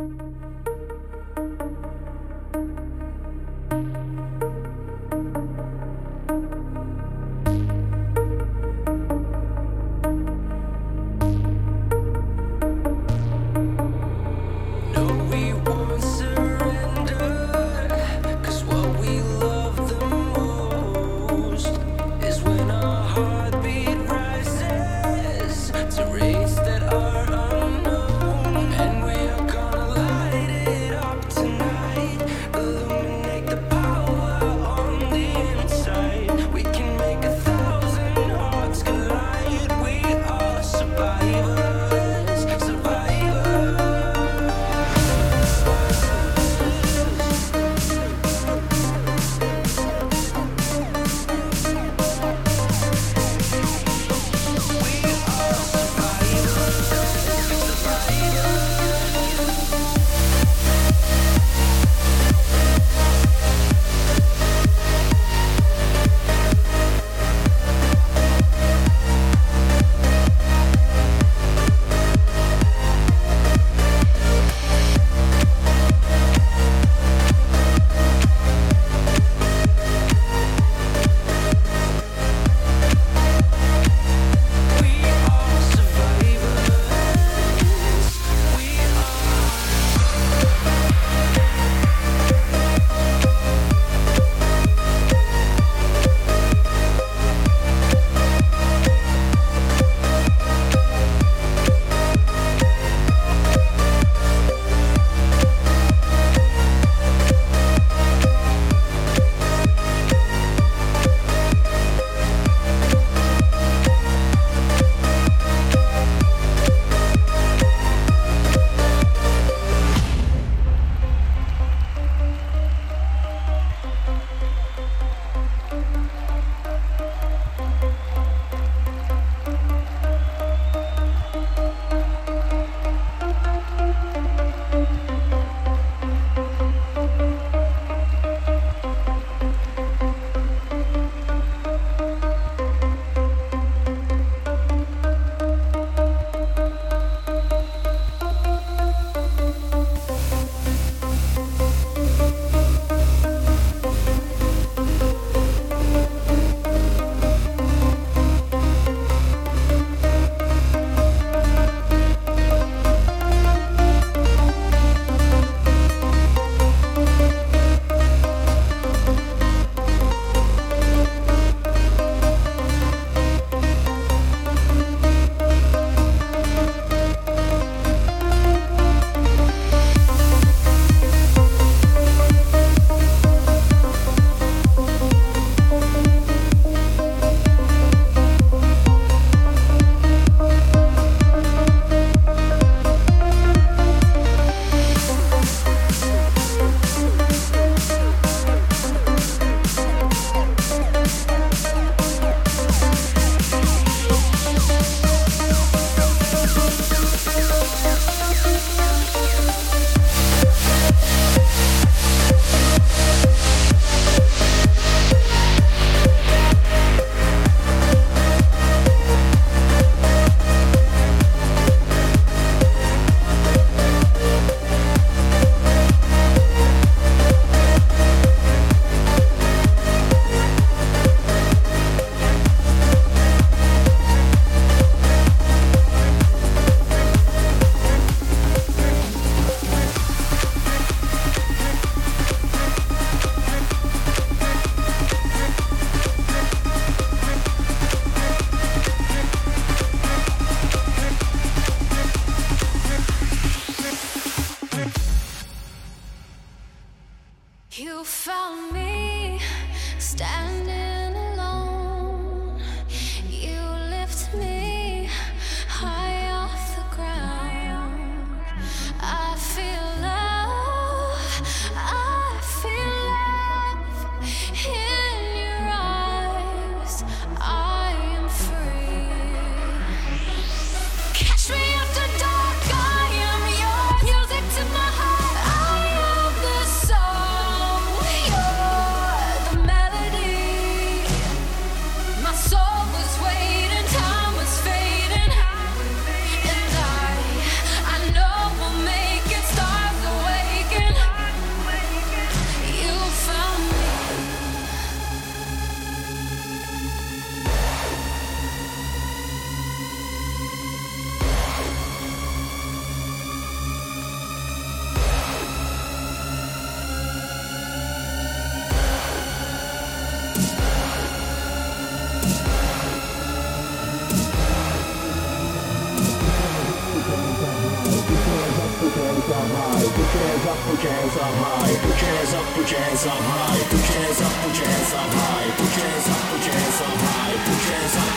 to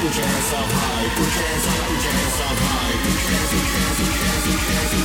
put your hands up high, put your hands up, put your hands up high, put your hands, put your hands, put your hands, put your hands.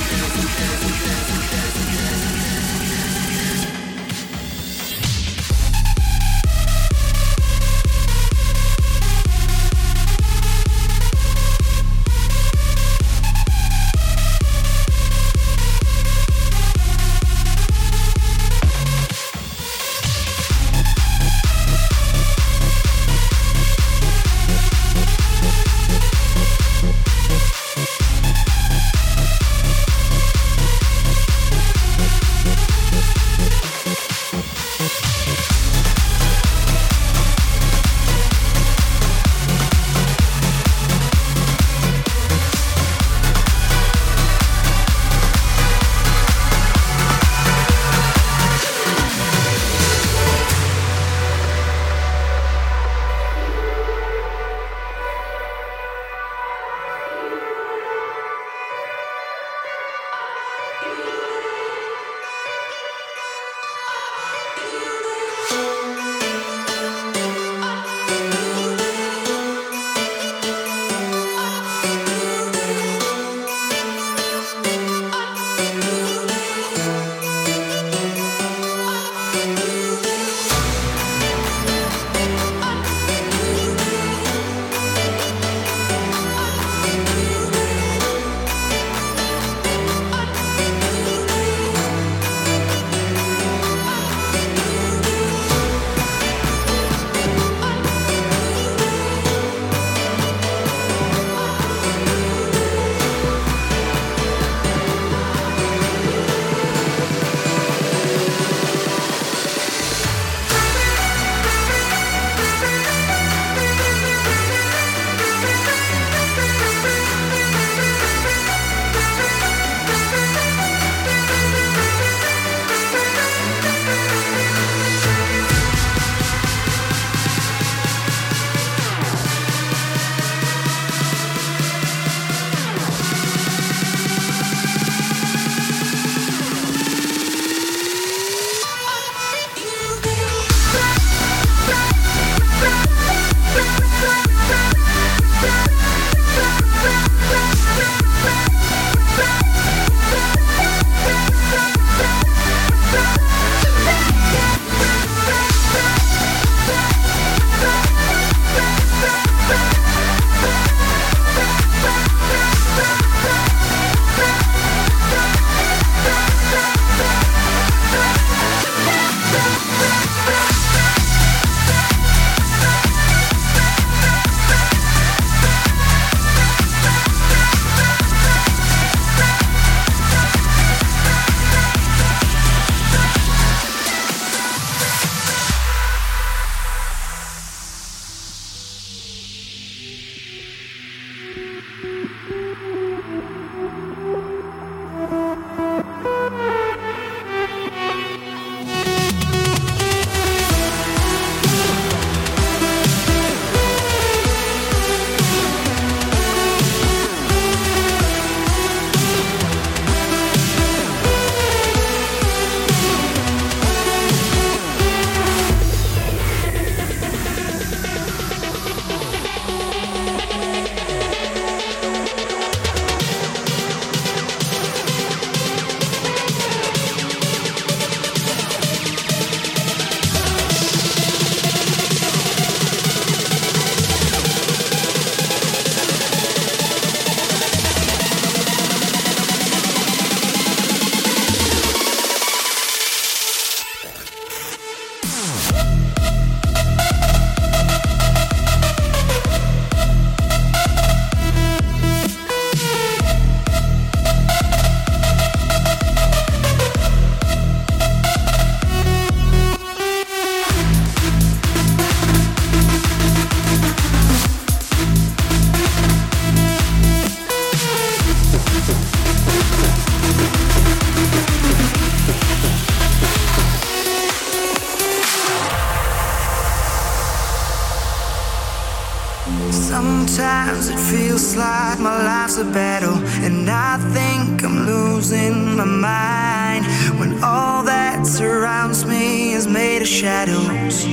Sometimes it feels like my life's a battle, and I think I'm losing my mind when all that surrounds me is made of shadows.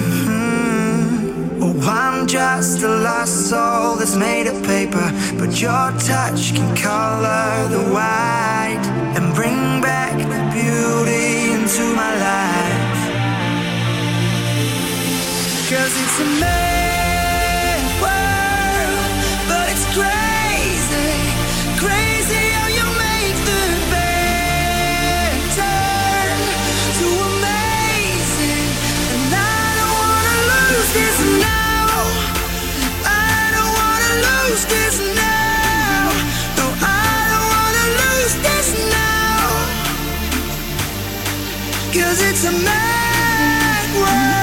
Mm-hmm. Oh, I'm just a lost soul that's made of paper, but your touch can color the white and bring back the beauty. Cause it's a mad world, but it's crazy, crazy how you make the bad turn to amazing. And I don't wanna lose this now. I don't wanna lose this now. No, I don't wanna lose this now. Cause it's a mad world.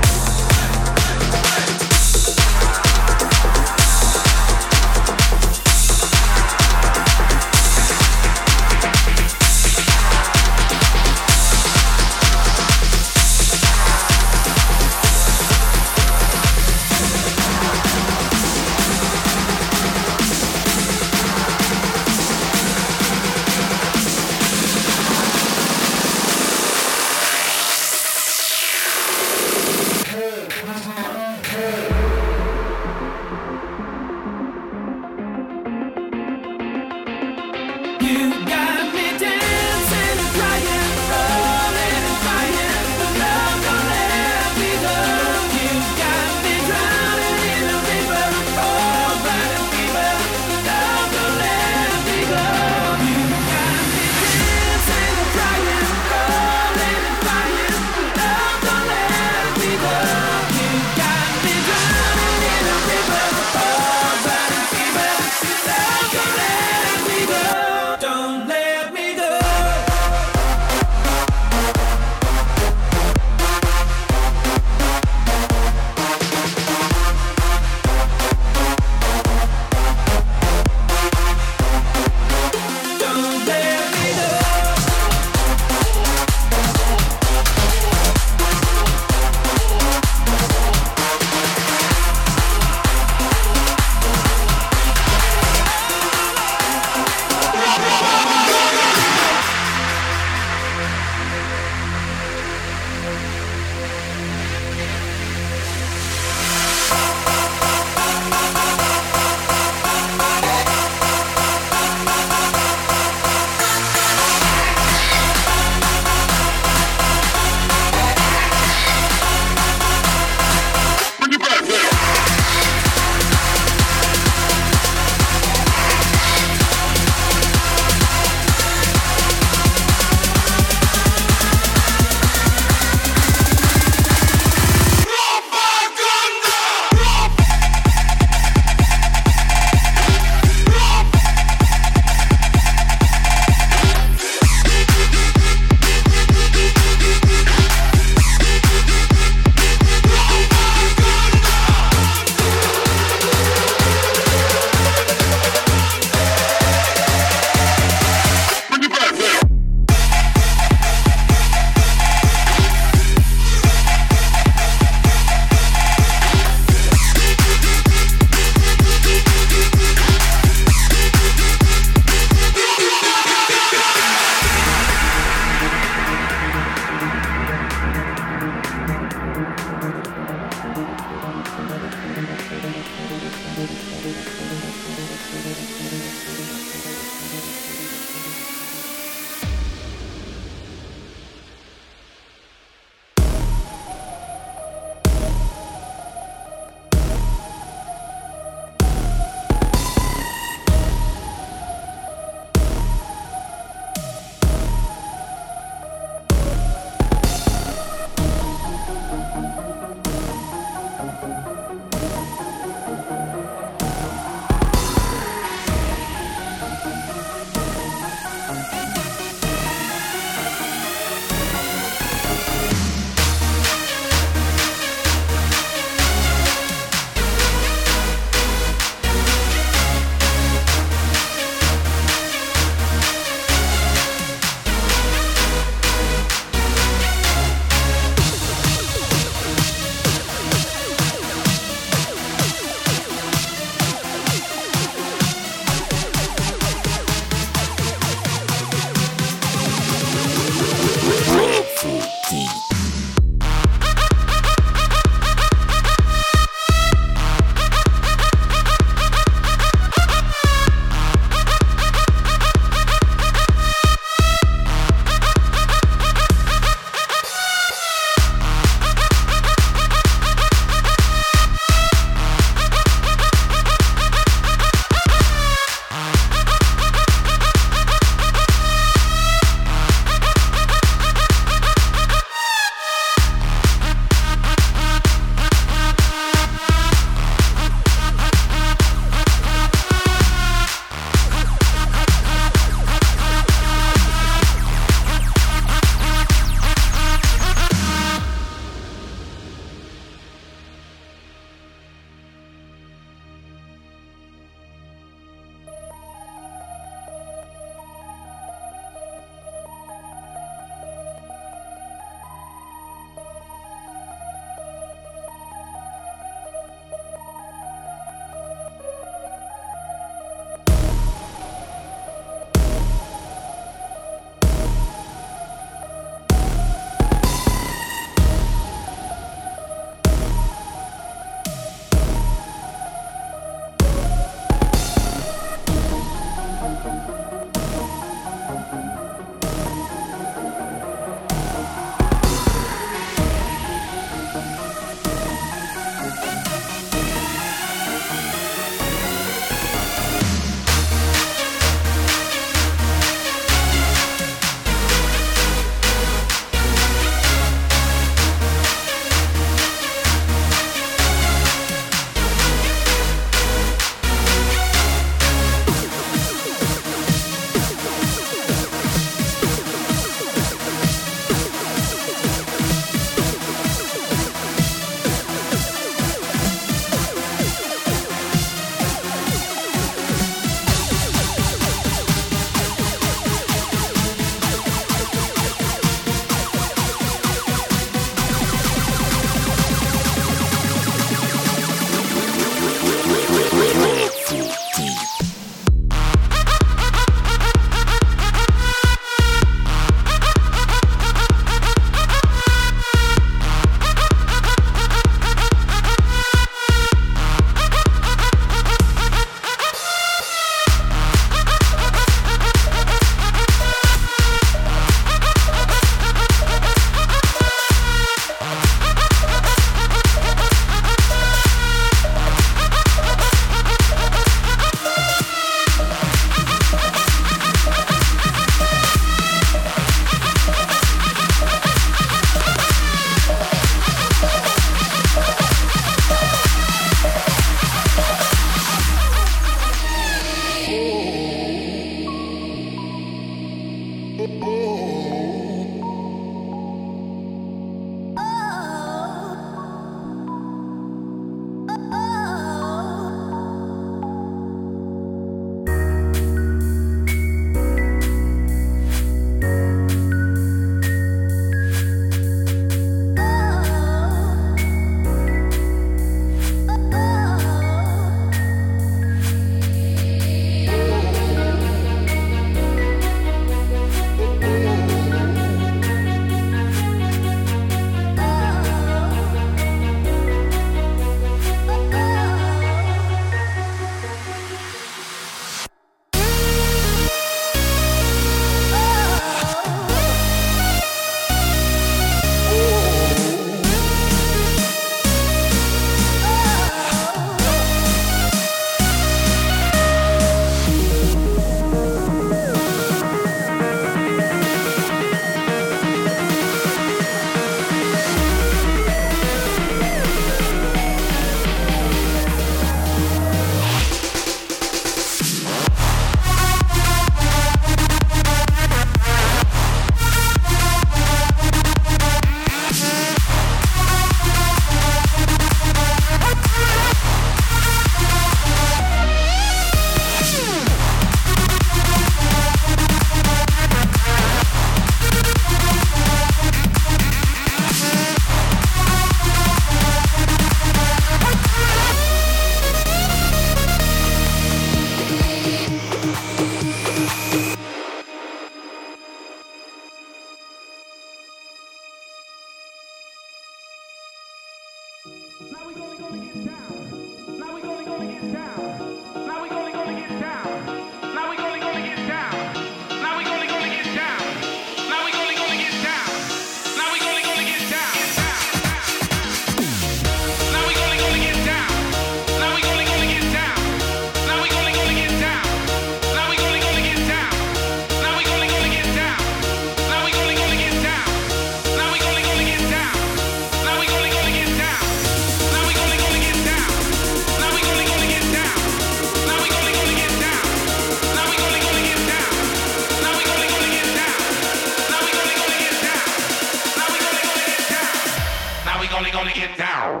gonna, gonna get down.